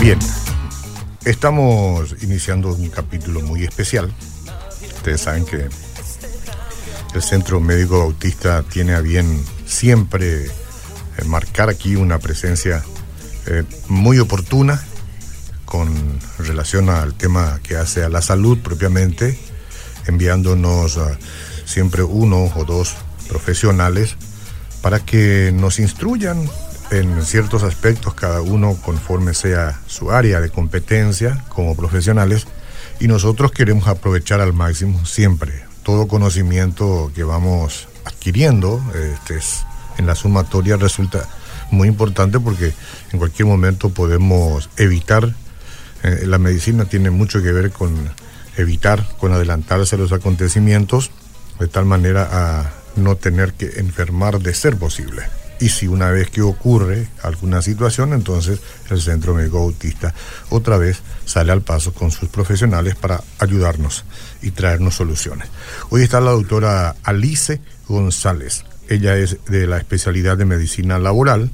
Bien, estamos iniciando un capítulo muy especial. Ustedes saben que el Centro Médico Bautista tiene a bien siempre eh, marcar aquí una presencia eh, muy oportuna con relación al tema que hace a la salud propiamente, enviándonos uh, siempre uno o dos profesionales para que nos instruyan en ciertos aspectos, cada uno conforme sea su área de competencia como profesionales, y nosotros queremos aprovechar al máximo siempre todo conocimiento que vamos adquiriendo, este, en la sumatoria resulta muy importante porque en cualquier momento podemos evitar, eh, la medicina tiene mucho que ver con evitar, con adelantarse a los acontecimientos, de tal manera a no tener que enfermar de ser posible. Y si una vez que ocurre alguna situación, entonces el Centro Médico Autista otra vez sale al paso con sus profesionales para ayudarnos y traernos soluciones. Hoy está la doctora Alice González. Ella es de la especialidad de medicina laboral,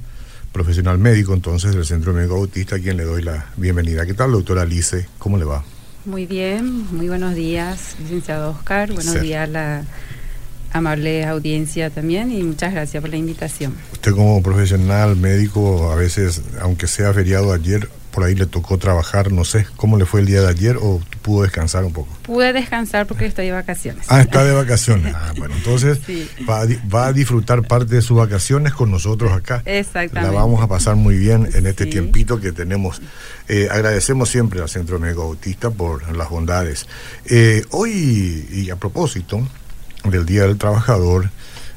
profesional médico entonces del Centro Médico Autista, a quien le doy la bienvenida. ¿Qué tal, doctora Alice? ¿Cómo le va? Muy bien, muy buenos días, licenciado Oscar. Buenos días a la amable audiencia también y muchas gracias por la invitación. Usted como profesional médico, a veces, aunque sea feriado ayer, por ahí le tocó trabajar, no sé, ¿cómo le fue el día de ayer o pudo descansar un poco? Pude descansar porque estoy de vacaciones. Ah, está de vacaciones. Ah, bueno, entonces va, a, va, a, disfrutar parte de sus vacaciones con nosotros acá. Exactamente. La vamos a pasar muy bien en este tiempito que tenemos. Eh, agradecemos siempre al Centro Médico Autista por las bondades. Eh, hoy, y a propósito del Día del Trabajador,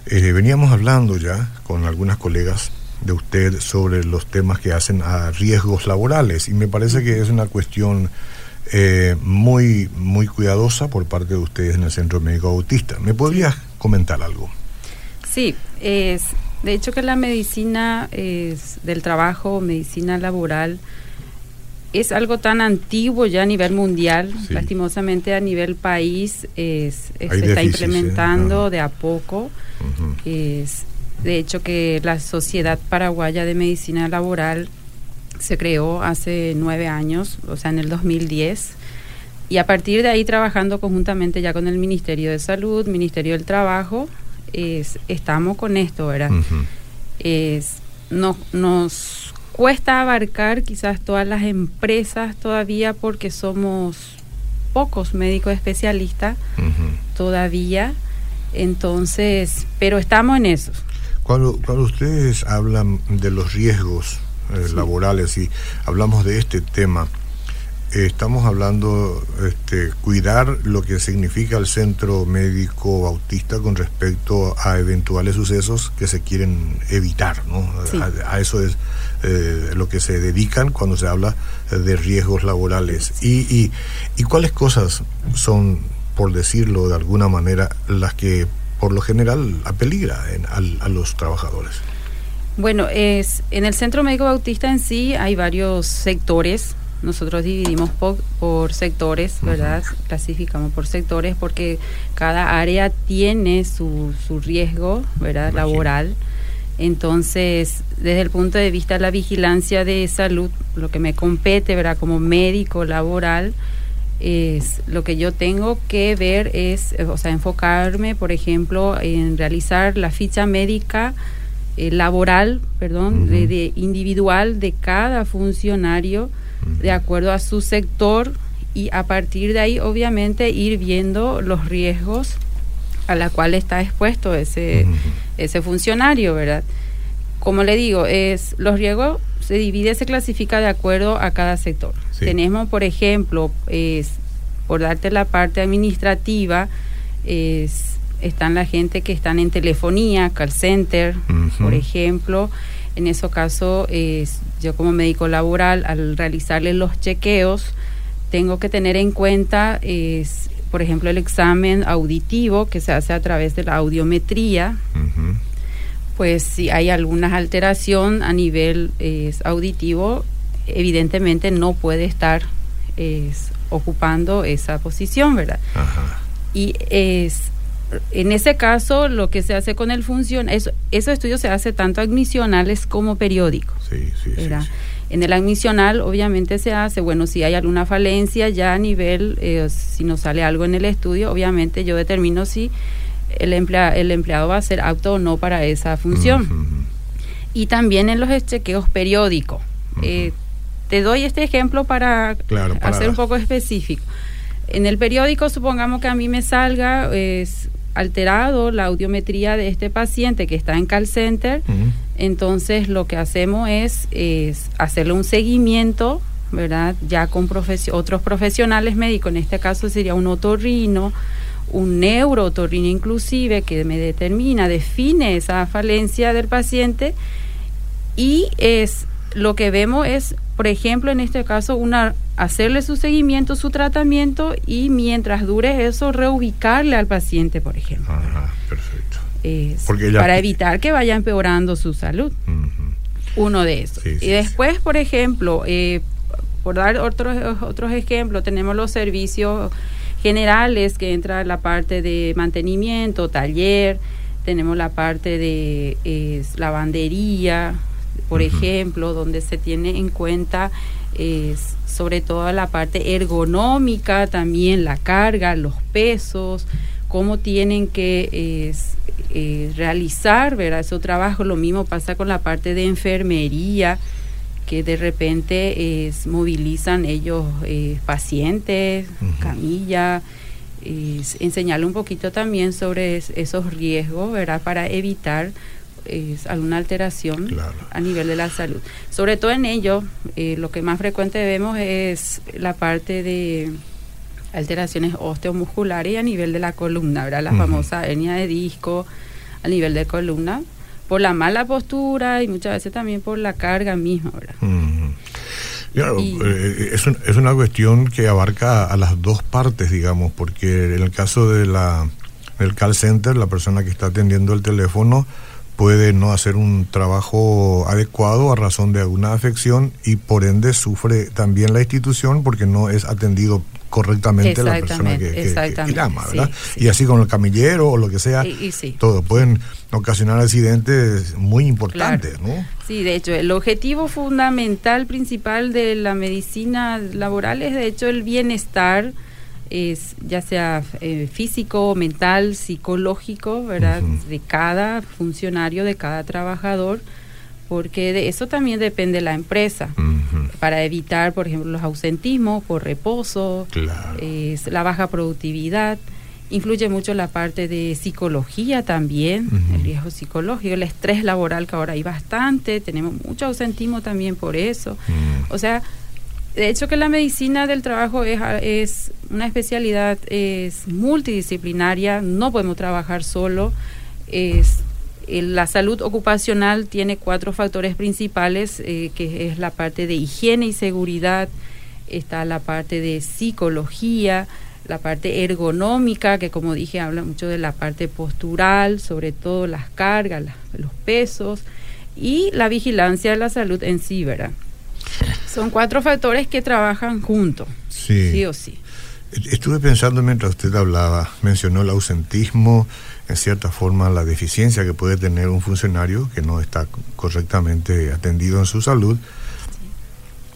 eh, veníamos hablando ya con algunas colegas de usted sobre los temas que hacen a riesgos laborales y me parece que es una cuestión eh, muy muy cuidadosa por parte de ustedes en el Centro Médico Autista. ¿Me podrías comentar algo? Sí, es de hecho que la medicina es del trabajo, medicina laboral es algo tan antiguo ya a nivel mundial, sí. lastimosamente a nivel país es, es se está implementando de a poco. Uh -huh. es, de hecho, que la Sociedad Paraguaya de Medicina Laboral se creó hace nueve años, o sea, en el 2010. Y a partir de ahí, trabajando conjuntamente ya con el Ministerio de Salud, Ministerio del Trabajo, es, estamos con esto, ¿verdad? Uh -huh. es, no, nos cuesta abarcar quizás todas las empresas todavía porque somos pocos médicos especialistas uh -huh. todavía. Entonces, pero estamos en eso. Cuando, cuando ustedes hablan de los riesgos eh, sí. laborales y hablamos de este tema, estamos hablando este, cuidar lo que significa el centro médico autista con respecto a eventuales sucesos que se quieren evitar, ¿no? Sí. A, a, eso es eh, lo que se dedican cuando se habla de riesgos laborales. Y, y, y cuáles cosas son, por decirlo de alguna manera, las que por lo general apeligra en, a, a, los trabajadores? Bueno, es en el Centro Médico Bautista en sí hay varios sectores. Nosotros dividimos por, por sectores, ¿verdad? Uh -huh. Clasificamos por sectores porque cada área tiene su, su riesgo, ¿verdad? Laboral. Entonces, desde el punto de vista de la vigilancia de salud, lo que me compete, ¿verdad? Como médico laboral, es lo que yo tengo que ver es, o sea, enfocarme, por ejemplo, en realizar la ficha médica eh, laboral, perdón, uh -huh. de, de, individual de cada funcionario. De acuerdo a su sector y a partir de ahí, obviamente, ir viendo los riesgos a la cual está expuesto ese, uh -huh. ese funcionario, ¿verdad? Como le digo, es los riesgos se divide, se clasifica de acuerdo a cada sector. Sí. Tenemos, por ejemplo, es, por darte la parte administrativa, es, están la gente que están en telefonía, call center, uh -huh. por ejemplo. En ese caso, yo como médico laboral, al realizarle los chequeos, tengo que tener en cuenta, por ejemplo, el examen auditivo que se hace a través de la audiometría. Uh -huh pues si hay alguna alteración a nivel eh, auditivo, evidentemente no puede estar ocupando esa posición, ¿verdad? Ajá. Y es en ese caso lo que se hace con el función, eso, esos estudios se hace tanto admisionales como periódicos. Sí, sí, sí, sí. En el admisional obviamente se hace, bueno, si hay alguna falencia ya a nivel, eh, si nos sale algo en el estudio, obviamente yo determino si el, emplea, el empleado va a ser apto o no para esa función. Y también en los chequeos periódicos. Eh, te doy este ejemplo para, hacer un poco específico. En el periódico, supongamos que a mí me salga es, alterado la audiometría de este paciente que está en call center, entonces lo que hacemos es, es hacerle un seguimiento, ¿verdad? Ya con otros profesionales médicos, en este caso sería un otorrino, un neurotorrino inclusive, que me determina, define esa falencia del paciente y es lo que vemos es, por ejemplo, en este caso, una hacerle su seguimiento, su tratamiento y mientras dure eso, reubicarle al paciente, por ejemplo. Ajá, perfecto. para evitar que vaya empeorando su salud. Uno de esos. y después, por ejemplo, eh, por dar otros, otros ejemplos, tenemos los servicios generales que entra la parte de mantenimiento, taller, tenemos la parte de lavandería, por ejemplo, donde se tiene en cuenta sobre todo la parte ergonómica, también la carga, los pesos, cómo tienen que eh, realizar ¿verdad? su trabajo. Lo mismo pasa con la parte de enfermería, que de repente movilizan ellos eh, pacientes, camilla, enseñarle un poquito también sobre esos riesgos, ¿verdad? Para evitar es alguna alteración a nivel de la salud. Sobre todo en ello, eh, lo que más frecuente vemos es la parte de alteraciones osteomusculares y a nivel de la columna, ¿verdad? La famosa hernia de disco a nivel de columna, por la mala postura y muchas veces también por la carga misma, ¿verdad? Eh, es, es una cuestión que abarca a las dos partes, digamos, porque en el caso de la, del call center, la persona que está atendiendo el teléfono, puede no hacer un trabajo adecuado a razón de alguna afección y por ende sufre también la institución porque no es atendido correctamente la persona que, llama, ¿verdad? Y así con el camillero o lo que sea, todo pueden ocasionar accidentes muy importantes, ¿no? Sí, de hecho, el objetivo fundamental principal de la medicina laboral es de hecho el bienestar es ya sea eh, físico, mental, psicológico, ¿verdad? De cada funcionario, de cada trabajador, porque de eso también depende la empresa, para evitar, por ejemplo, los ausentismos por reposo, es la baja productividad. Influye mucho la parte de psicología también, el riesgo psicológico, el estrés laboral que ahora hay bastante, tenemos mucho ausentismo también por eso. O sea, de hecho que la medicina del trabajo es, es una especialidad es multidisciplinaria, no podemos trabajar solo. Es, la salud ocupacional tiene cuatro factores principales, eh, que es la parte de higiene y seguridad, está la parte de psicología, la parte ergonómica, que como dije habla mucho de la parte postural, sobre todo las cargas, los pesos, y la vigilancia de la salud en sí, ¿verdad? Son cuatro factores que trabajan juntos, sí. o sí. Estuve pensando mientras usted hablaba, mencionó el ausentismo, en cierta forma la deficiencia que puede tener un funcionario que no está correctamente atendido en su salud,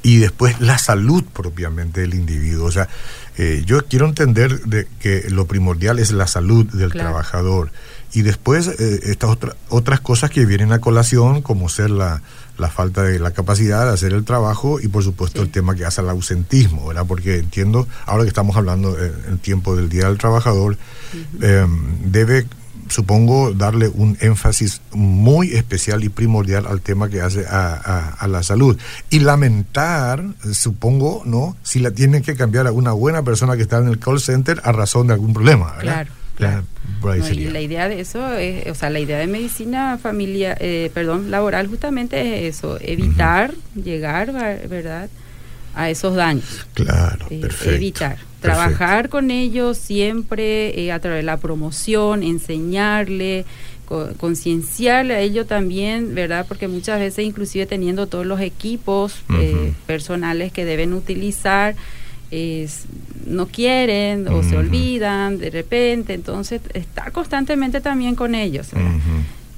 y después la salud propiamente del individuo. O sea, eh, yo quiero entender de que lo primordial es la salud del trabajador y después eh, estas otras cosas que vienen a colación, como ser la, la falta de la capacidad de hacer el trabajo y por supuesto el tema que hace el ausentismo, ¿verdad? Porque entiendo, ahora que estamos hablando en el tiempo del Día del Trabajador, em, debe, supongo, darle un énfasis muy especial y primordial al tema que hace a, a, la salud. Y lamentar, supongo, ¿no? Si la tienen que cambiar a una buena persona que está en el call center a razón de algún problema, ¿verdad? Claro. La, la idea de eso, es, o sea, la idea de medicina familia, eh, perdón, laboral justamente es eso, evitar llegar, ¿verdad? A esos daños. Claro, eh, perfecto. Evitar. Trabajar con ellos siempre eh, a través de la promoción, enseñarle, concienciarle a ellos también, ¿verdad? Porque muchas veces inclusive teniendo todos los equipos personales que deben utilizar, es, no quieren o se olvidan de repente, entonces está constantemente también con ellos.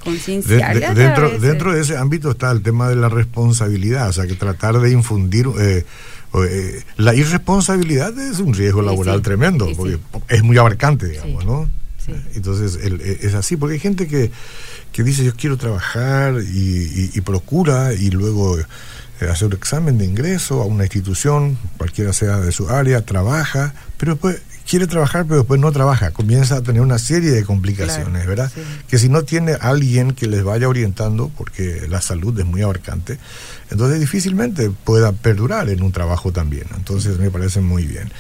concienciarle. dentro, dentro de ese ámbito está el tema de la responsabilidad, o sea, que tratar de infundir... Eh, eh, la irresponsabilidad es un riesgo laboral tremendo, porque es muy abarcante, digamos, ¿no? Entonces e, es así, porque hay gente que, que dice yo quiero trabajar y, procura y luego eh, hace un examen de ingreso a una institución, cualquiera sea de su área, trabaja, pero después quiere trabajar, pero después no trabaja, comienza a tener una serie de complicaciones, ¿verdad? Que si no tiene alguien que les vaya orientando, porque la salud es muy abarcante, entonces difícilmente pueda perdurar en un trabajo también. Entonces me parece muy bien.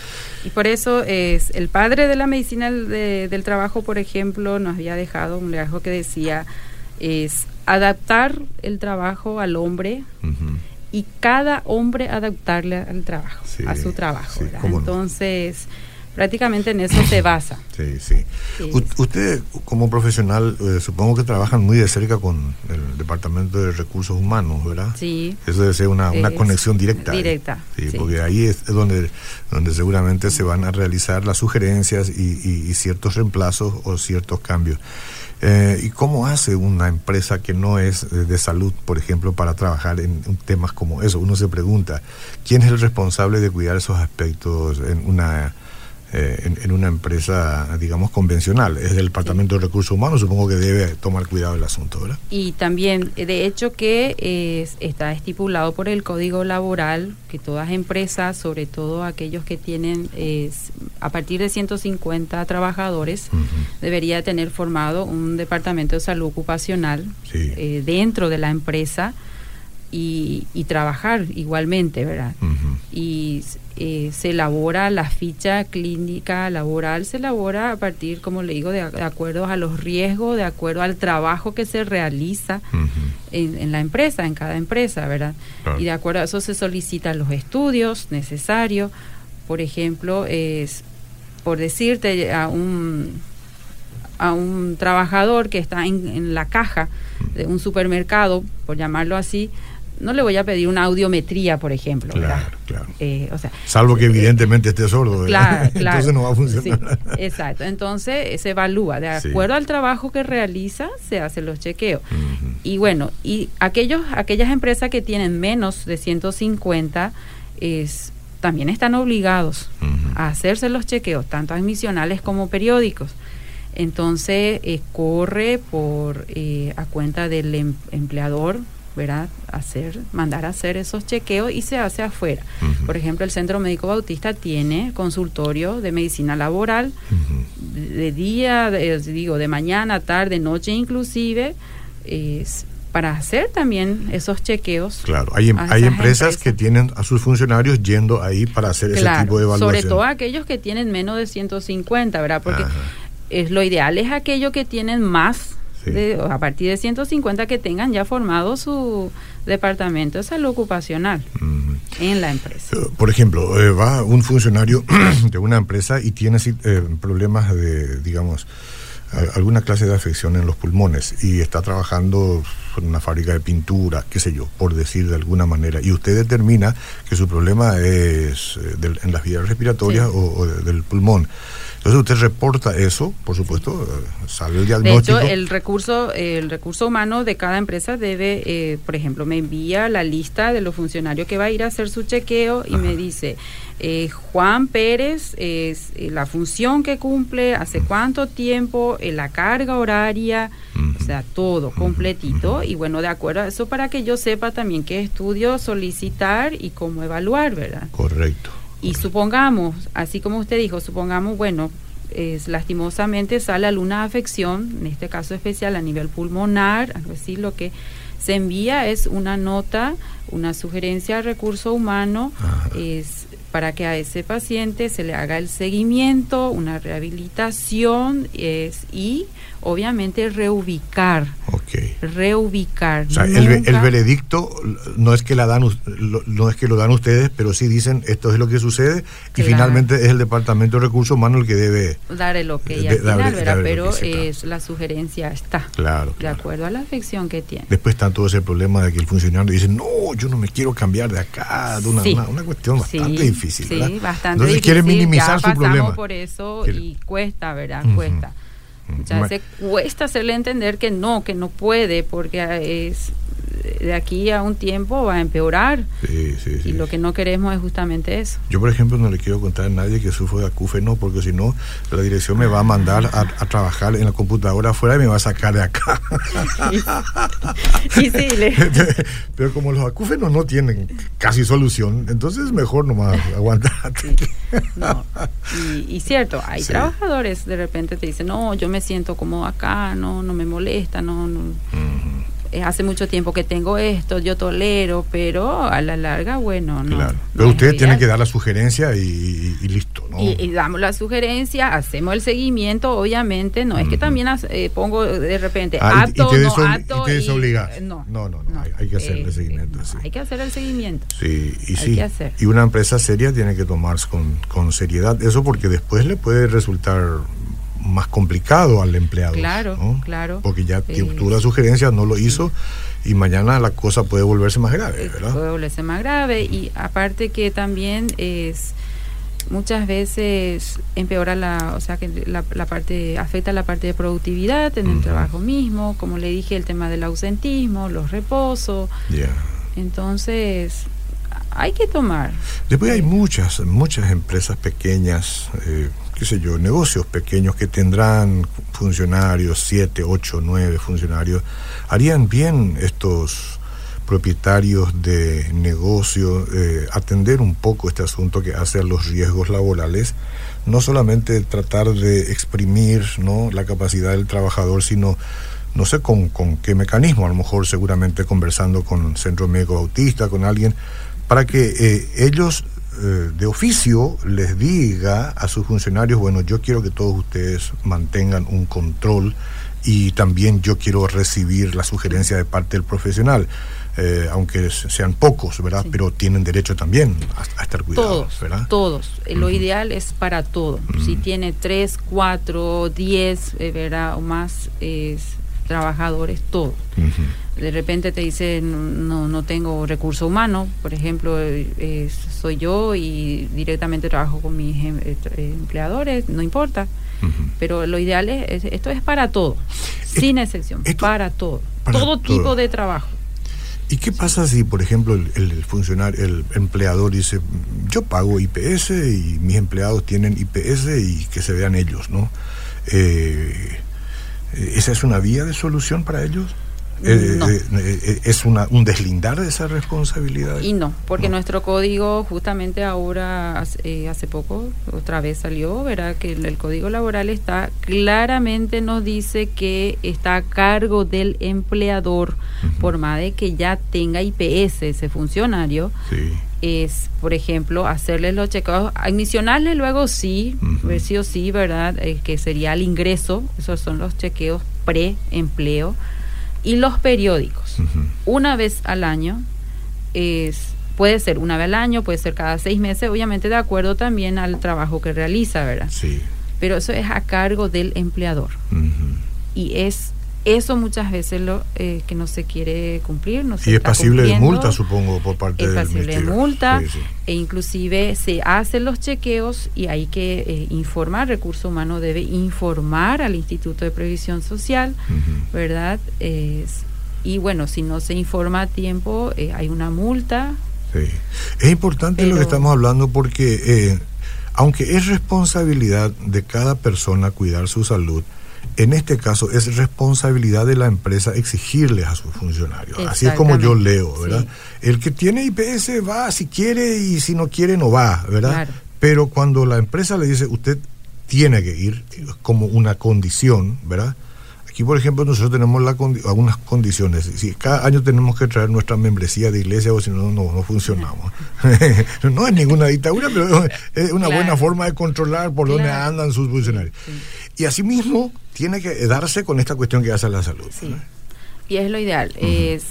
Y por eso es el padre de la medicina del trabajo, por ejemplo, nos había dejado un legado que decía es adaptar el trabajo al hombre y cada hombre adaptarle al trabajo, a su trabajo. Entonces, prácticamente en eso se basa. Sí, sí. Usted, como profesional, eh, supongo que trabajan muy de cerca con el Departamento de Recursos Humanos, ¿verdad? Sí. Eso debe ser una, una conexión directa. Directa. Sí, porque ahí es donde, donde seguramente se van a realizar las sugerencias y, ciertos reemplazos o ciertos cambios. Eh, ¿Y cómo hace una empresa que no es de salud, por ejemplo, para trabajar en temas como eso? Uno se pregunta, ¿quién es el responsable de cuidar esos aspectos en una eh, en, una empresa, digamos, convencional. Es del Departamento de Recursos Humanos, supongo que debe tomar cuidado el asunto, ¿verdad? Y también, de hecho, que está estipulado por el Código Laboral que todas empresas, sobre todo aquellos que tienen a partir de 150 trabajadores, debería tener formado un departamento de salud ocupacional eh, dentro de la empresa y, trabajar igualmente, ¿verdad? Y eh, se elabora la ficha clínica laboral, se elabora a partir, como le digo, de, acuerdo a los riesgos, de acuerdo al trabajo que se realiza en, la empresa, en cada empresa, ¿verdad? Y de acuerdo a eso se solicitan los estudios necesarios. Por ejemplo, es por decirte a un a un trabajador que está en, en la caja de un supermercado, por llamarlo así, no le voy a pedir una audiometría, por ejemplo. Claro, claro. Eh, o sea, Salvo que eh, evidentemente esté sordo. Claro, claro. Entonces no va a funcionar. exacto. Entonces se evalúa. De acuerdo al trabajo que realiza, se hacen los chequeos. Y bueno, y aquellos, aquellas empresas que tienen menos de 150 es, también están obligados a hacerse los chequeos, tanto admisionales como periódicos. Entonces eh, corre por a cuenta del em, empleador ¿verdad? hacer, mandar a hacer esos chequeos y se hace afuera. Por ejemplo, el Centro Médico Bautista tiene consultorio de medicina laboral de día, digo, de mañana, tarde, noche inclusive, es para hacer también esos chequeos. Claro, hay, em, hay empresas, que tienen a sus funcionarios yendo ahí para hacer ese tipo de evaluación. Sobre todo aquellos que tienen menos de 150, ¿verdad? Porque es lo ideal es aquellos que tienen más a partir de 150 que tengan ya formado su departamento de salud ocupacional en la empresa. Eh, por ejemplo, eh, va un funcionario de una empresa y tiene eh, problemas de, digamos, alguna clase de afección en los pulmones y está trabajando en una fábrica de pintura, qué sé yo, por decir de alguna manera, y usted determina que su problema es en las vías respiratorias o, del pulmón. Entonces usted reporta eso, por supuesto, eh, sale el diagnóstico. De hecho, el recurso, el recurso humano de cada empresa debe, eh, por ejemplo, me envía la lista de los funcionarios que va a ir a hacer su chequeo y me dice, eh, Juan Pérez, es la función que cumple, hace cuánto tiempo, la carga horaria, o sea, todo completito. Y bueno, de acuerdo a eso, para que yo sepa también qué estudio solicitar y cómo evaluar, ¿verdad? Correcto. Y supongamos, así como usted dijo, supongamos, bueno, es, lastimosamente sale alguna afección, en este caso especial a nivel pulmonar, algo así, lo que se envía es una nota, una sugerencia al recurso humano, es para que a ese paciente se le haga el seguimiento, una rehabilitación es, y obviamente reubicar. Okay. Reubicar. O sea, el, veredicto no es que la dan no es que lo dan ustedes, pero sí dicen esto es lo que sucede y finalmente es el departamento de recursos humanos el que debe dar el ok al final, pero es la sugerencia está. Claro, De acuerdo a la afección que tiene. Después está todo ese problema de que el funcionario dice, "No, yo no me quiero cambiar de acá", de una, una, cuestión bastante difícil, Sí, bastante Entonces quiere minimizar ya su problema. por eso y cuesta, ¿verdad? Cuesta. Muchas veces cuesta hacerle entender que no, que no puede, porque es de aquí a un tiempo va a empeorar. Sí, sí, y lo que no queremos es justamente eso. Yo, por ejemplo, no le quiero contar a nadie que sufro de acúfeno, porque si no, la dirección me va a mandar a, trabajar en la computadora afuera y me va a sacar de acá. sí, sí, Pero como los acúfenos no tienen casi solución, entonces mejor nomás aguantar. No. Y, cierto, hay trabajadores de repente te dicen, no, yo me siento como acá, no, no me molesta, no, no. Hace mucho tiempo que tengo esto, yo tolero, pero a la larga, bueno, no. Claro. Pero ustedes tienen que dar la sugerencia y, listo, ¿no? Y, damos la sugerencia, hacemos el seguimiento, obviamente, no es que también eh, pongo de repente ah, y, te no acto. Y no, no, no, no, hay, que hacer el eh, seguimiento. Hay que hacer el seguimiento. Sí, y sí. Y una empresa seria tiene que tomarse con, con seriedad eso porque después le puede resultar más complicado al empleado. Claro, claro. Porque ya tuvo la sugerencia, no lo hizo y mañana la cosa puede volverse más grave, eh, ¿verdad? Puede volverse más grave y aparte que también es muchas veces empeora la, o sea que la, parte afecta la parte de productividad en el trabajo mismo, como le dije el tema del ausentismo, los reposos. Entonces hay que tomar. Después hay muchas, muchas empresas pequeñas eh, qué sé yo, negocios pequeños que tendrán funcionarios, siete, ocho, nueve funcionarios, harían bien estos propietarios de negocios eh, atender un poco este asunto que hace a los riesgos laborales, no solamente tratar de exprimir ¿no? la capacidad del trabajador, sino no sé con, qué mecanismo, a lo mejor seguramente conversando con Centro Médico Bautista, con alguien, para que eh, ellos eh, de oficio les diga a sus funcionarios, bueno, yo quiero que todos ustedes mantengan un control y también yo quiero recibir la sugerencia de parte del profesional. Eh, aunque sean pocos, ¿verdad? Pero tienen derecho también a, estar cuidados, todos, ¿verdad? Todos. Lo ideal es para todo. Si tiene tres, cuatro, diez, eh, ¿verdad? O más es trabajadores, todo. De repente te dicen, no, no tengo recurso humano, por ejemplo, eh, soy yo y directamente trabajo con mis em, eh, eh, empleadores, no importa. Pero lo ideal es, esto es para todo, sin excepción, para todo, todo, tipo de trabajo. ¿Y qué pasa si, por ejemplo, el, funcionario, el empleador dice, yo pago IPS y mis empleados tienen IPS y que se vean ellos, ¿no? ¿Esa es una vía de solución para ellos? Eh, eh, eh, ¿Es una, un deslindar de esa responsabilidad? Y no, porque nuestro código justamente ahora, hace poco, otra vez salió, verá que el, código laboral está claramente nos dice que está a cargo del empleador, por más de que ya tenga IPS ese funcionario. es, por ejemplo, hacerle los chequeos, admisionarle luego sí, ver sí o sí, ¿verdad? que sería el ingreso, esos son los chequeos pre-empleo y los periódicos. Una vez al año es puede ser una vez al año, puede ser cada seis meses, obviamente de acuerdo también al trabajo que realiza, ¿verdad? Sí. Pero eso es a cargo del empleador. Y es eso muchas veces lo eh, que no se quiere cumplir. No se y es pasible de multa, supongo, por parte del Es pasible de multa, e inclusive se hacen los chequeos y hay que eh, informar, recurso humano debe informar al Instituto de Previsión Social, ¿verdad? y bueno, si no se informa a tiempo, eh, hay una multa. Sí. Es importante lo que estamos hablando porque, aunque es responsabilidad de cada persona cuidar su salud, en este caso es responsabilidad de la empresa exigirles a sus funcionarios. Así es como yo leo, ¿verdad? El que tiene IPS va si quiere y si no quiere no va, ¿verdad? Pero cuando la empresa le dice usted tiene que ir como una condición, ¿verdad? Aquí, por ejemplo, nosotros tenemos la algunas condiciones. Si cada año tenemos que traer nuestra membresía de iglesia o si no, no, funcionamos. no es ninguna dictadura, pero es una buena forma de controlar por dónde andan sus funcionarios. Y asimismo, tiene que darse con esta cuestión que hace la salud. Sí. Y es lo ideal. Es,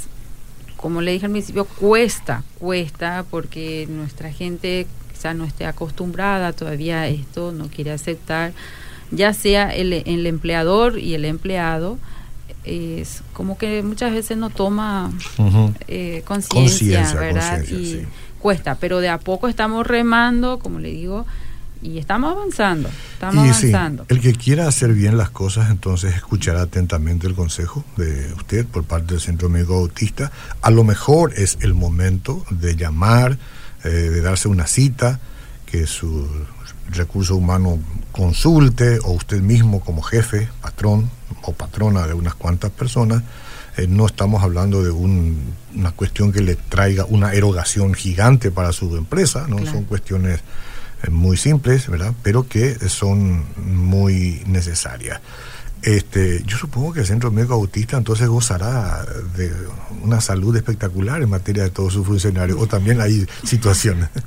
como le dije al principio, cuesta, cuesta, porque nuestra gente quizá no esté acostumbrada todavía a esto, no quiere aceptar, ya sea el, el empleador y el empleado, es como que muchas veces no toma eh, conciencia, ¿verdad? Y cuesta, pero de a poco estamos remando, como le digo, y estamos avanzando, estamos avanzando. el que quiera hacer bien las cosas, entonces escuchará atentamente el consejo de usted por parte del Centro Médico Autista. A lo mejor es el momento de llamar, eh, de darse una cita, que su recurso humano consulte, o usted mismo como jefe, patrón o patrona de unas cuantas personas, eh, no estamos hablando de una cuestión que le traiga una erogación gigante para su empresa, no son cuestiones eh, muy simples, ¿verdad? Pero que son muy necesarias. Este, yo supongo que el Centro Médico Autista entonces gozará de una salud espectacular en materia de todos sus funcionarios, o también hay situaciones.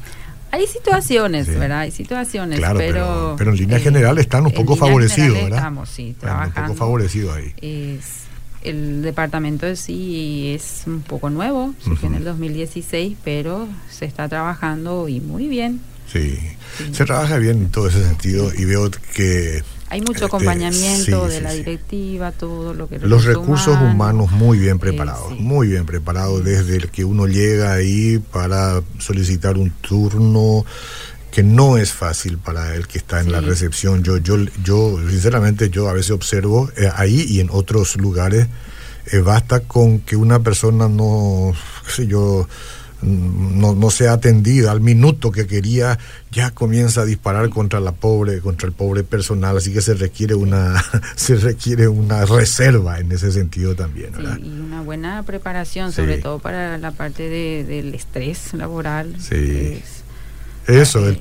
Hay situaciones, ¿verdad? Hay situaciones, claro, pero, pero, en línea general están un poco favorecidos, ¿verdad? Estamos, sí, trabajando. un poco favorecidos ahí. Es, el departamento de sí es un poco nuevo, surgió en el 2016, pero se está trabajando y muy bien. Sí. se trabaja bien en todo ese sentido y veo que... Hay mucho este, acompañamiento de la directiva, todo lo que... Los recursos humanos, muy bien preparados, muy bien preparados desde el que uno llega ahí para solicitar un turno que no es fácil para el que está en la recepción. Yo, yo, yo, sinceramente, yo a veces observo eh, ahí y en otros lugares, eh, basta con que una persona no, qué sé yo, no, no sea atendida al minuto que quería, ya comienza a disparar contra la pobre, contra el pobre personal, así que se requiere una, se requiere una reserva en ese sentido también. y una buena preparación, sobre todo para la parte de, del estrés laboral. Sí. Eso, el,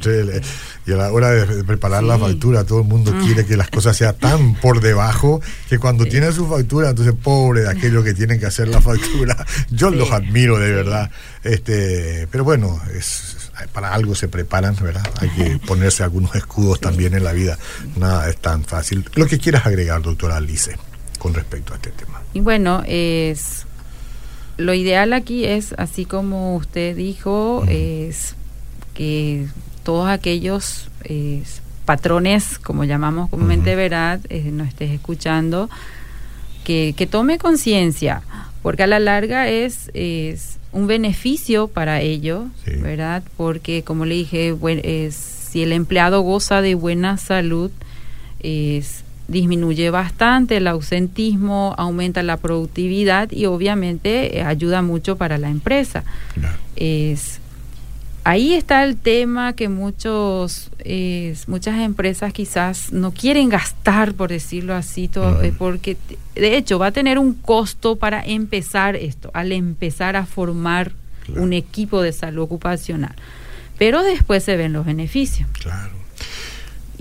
y a la hora de preparar la factura, todo el mundo ah. quiere que las cosas sean tan por debajo que cuando tiene su factura, entonces pobre de aquellos que tienen que hacer la factura. Yo los admiro de verdad. Este, pero bueno, es, para algo se preparan, ¿verdad? Hay que ponerse algunos escudos también en la vida. Nada es tan fácil. Lo que quieras agregar, doctora Alice, con respecto a este tema. Y bueno, es lo ideal aquí es, así como usted dijo, es que todos aquellos eh, patrones, como llamamos comúnmente, ¿verdad?, eh, nos estés escuchando, que, tome conciencia, porque a la larga es, es un beneficio para ellos, ¿verdad? Porque, como le dije, es, si el empleado goza de buena salud, es, disminuye bastante el ausentismo, aumenta la productividad y obviamente eh, ayuda mucho para la empresa. Es, ahí está el tema que muchos muchas empresas quizás no quieren gastar por decirlo así eh, porque de hecho va a tener un costo para empezar esto al empezar a formar un equipo de salud ocupacional. Pero después se ven los beneficios. Claro.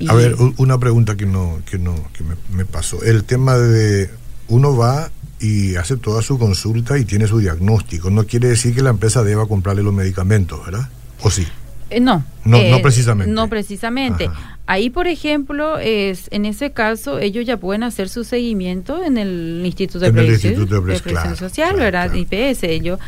A ver una pregunta que no que no que me, me pasó. El tema de uno va y hace toda su consulta y tiene su diagnóstico. No quiere decir que la empresa deba comprarle los medicamentos, ¿verdad? ¿O sí? Eh, no. No, no eh, precisamente. No precisamente. Ahí, por ejemplo, es en ese caso, ellos ya pueden hacer su seguimiento en el Instituto de, Previsión Social, ¿verdad? IPS. Ellos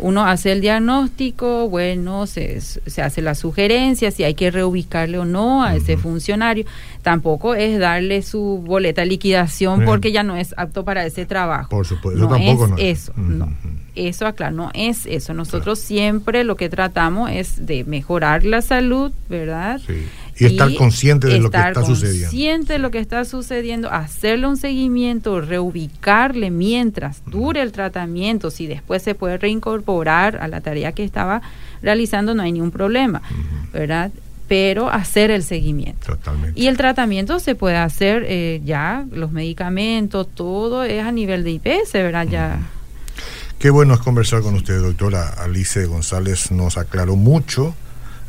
uno hace el diagnóstico, bueno, se, se, hace la sugerencia si hay que reubicarle o no a ese funcionario. Tampoco es darle su boleta de liquidación porque ya no es apto para ese trabajo. Por supuesto, no es eso, no. Eso, acá no es eso. Nosotros siempre lo que tratamos es de mejorar la salud, ¿verdad? Sí y estar consciente de lo que está sucediendo. Consciente de lo que está sucediendo, hacerle un seguimiento, reubicarle mientras dure el tratamiento, si después se puede reincorporar a la tarea que estaba realizando, no hay ningún problema, ¿verdad? Pero hacer el seguimiento. Totalmente. Y el tratamiento se puede hacer eh, ya, los medicamentos, todo es a nivel de IPS, ¿verdad? Ya. Qué bueno es conversar con usted, doctora Alice González. Nos aclaró mucho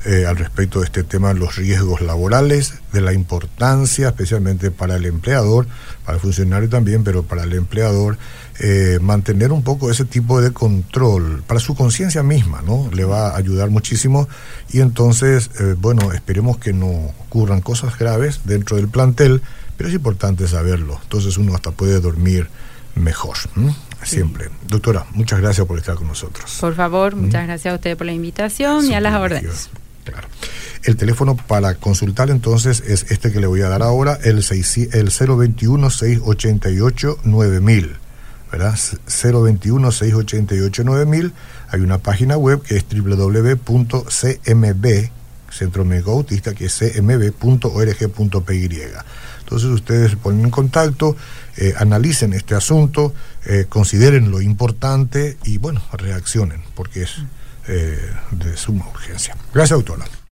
eh, al respecto de este tema, los riesgos laborales, de la importancia, especialmente para el empleador, para el funcionario también, pero para el empleador, eh, mantener un poco ese tipo de control para su conciencia misma, ¿no? Le va a ayudar muchísimo y entonces, eh, bueno, esperemos que no ocurran cosas graves dentro del plantel, pero es importante saberlo, entonces uno hasta puede dormir mejor. Siempre. Doctora, muchas gracias por estar con nosotros. Por favor, muchas gracias a usted por la invitación y a las órdenes. El teléfono para consultar entonces es este que le voy a dar ahora, el, 6, el 021-688-9000. ¿verdad? 021-688-9000. Hay una página web que es www.cmb, Centro Médico Autista, que es cmb.org.py. Entonces ustedes ponen en contacto, eh, analicen este asunto, eh, consideren lo importante y bueno, reaccionen, porque es eh, de suma urgencia. Gracias, doctora.